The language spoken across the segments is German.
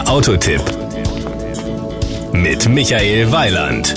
Der Autotipp mit Michael Weiland.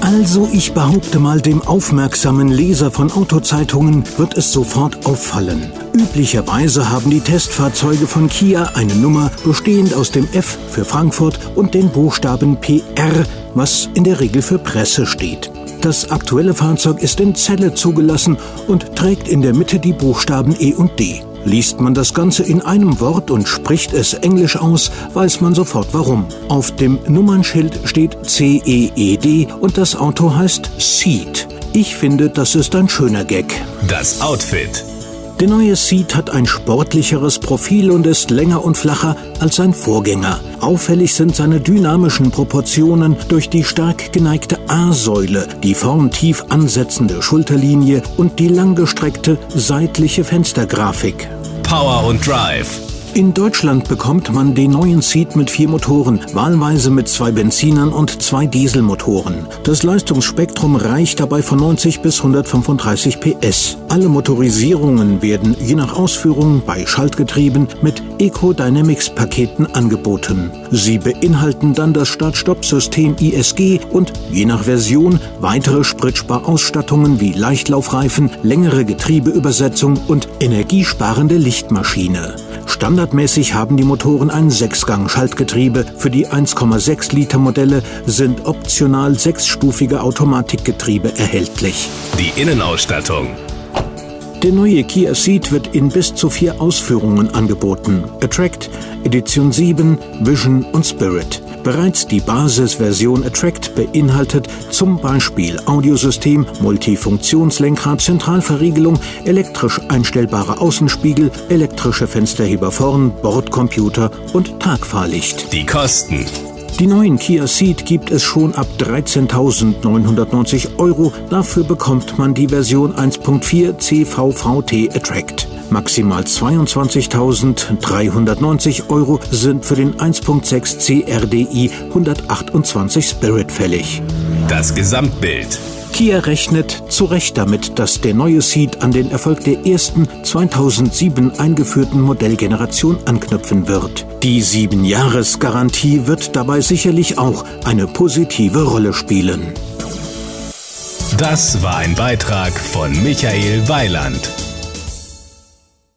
Also ich behaupte mal, dem aufmerksamen Leser von Autozeitungen wird es sofort auffallen. Üblicherweise haben die Testfahrzeuge von Kia eine Nummer bestehend aus dem F für Frankfurt und den Buchstaben PR, was in der Regel für Presse steht. Das aktuelle Fahrzeug ist in Zelle zugelassen und trägt in der Mitte die Buchstaben E und D. Liest man das Ganze in einem Wort und spricht es englisch aus, weiß man sofort warum. Auf dem Nummernschild steht CEED und das Auto heißt Seat. Ich finde, das ist ein schöner Gag. Das Outfit. Der neue Seat hat ein sportlicheres Profil und ist länger und flacher als sein Vorgänger. Auffällig sind seine dynamischen Proportionen durch die stark geneigte A-Säule, die vorn tief ansetzende Schulterlinie und die langgestreckte seitliche Fenstergrafik. Power und Drive. In Deutschland bekommt man den neuen Seat mit vier Motoren, wahlweise mit zwei Benzinern und zwei Dieselmotoren. Das Leistungsspektrum reicht dabei von 90 bis 135 PS. Alle Motorisierungen werden je nach Ausführung bei Schaltgetrieben mit Eco-Dynamics-Paketen angeboten. Sie beinhalten dann das Start-Stopp-System ISG und je nach Version weitere Spritsparausstattungen wie Leichtlaufreifen, längere Getriebeübersetzung und energiesparende Lichtmaschine. Standardmäßig haben die Motoren ein Sechsgang-Schaltgetriebe. Für die 1,6 Liter Modelle sind optional sechsstufige Automatikgetriebe erhältlich. Die Innenausstattung. Der neue Kia Ceed wird in bis zu vier Ausführungen angeboten. Attract, Edition 7, Vision und Spirit. Bereits die Basisversion Attract beinhaltet zum Beispiel Audiosystem, Multifunktionslenkrad, Zentralverriegelung, elektrisch einstellbare Außenspiegel, elektrische Fensterheber vorn, Bordcomputer und Tagfahrlicht. Die Kosten. Die neuen Kia Ceed gibt es schon ab 13.990 Euro. Dafür bekommt man die Version 1.4 CVVT Attract. Maximal 22.390 Euro sind für den 1.6 CRDI 128 Spirit fällig. Das Gesamtbild. Kia rechnet zu Recht damit, dass der neue Seat an den Erfolg der ersten 2007 eingeführten Modellgeneration anknüpfen wird. Die 7-Jahres-Garantie wird dabei sicherlich auch eine positive Rolle spielen. Das war ein Beitrag von Michael Weiland.